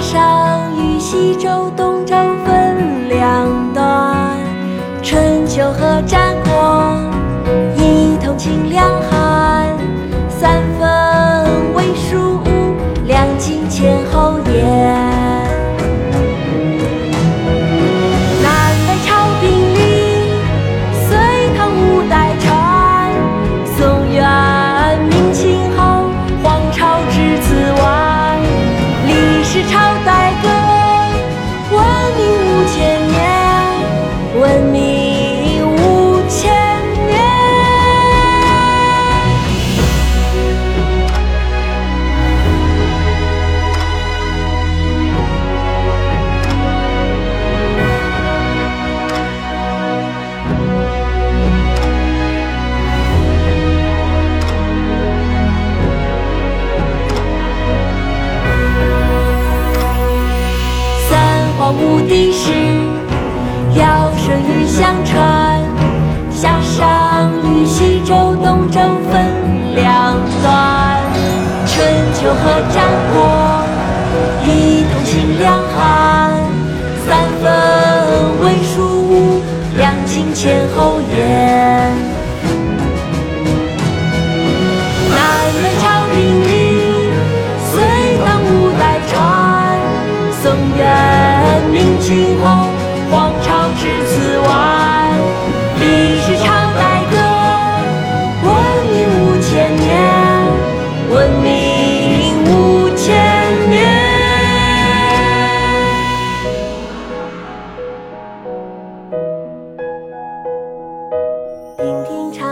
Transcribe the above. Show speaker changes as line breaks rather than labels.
上与西周、东周分三皇五帝时，尧舜禹相传，夏商与西周、东周分两段，春秋和战国一统秦两汉，三分为蜀吴，两晋前后燕。南北朝并立，隋唐五代传，宋元明清后，皇朝至此完。历史朝代歌，文明五千年，文明五千年。听听常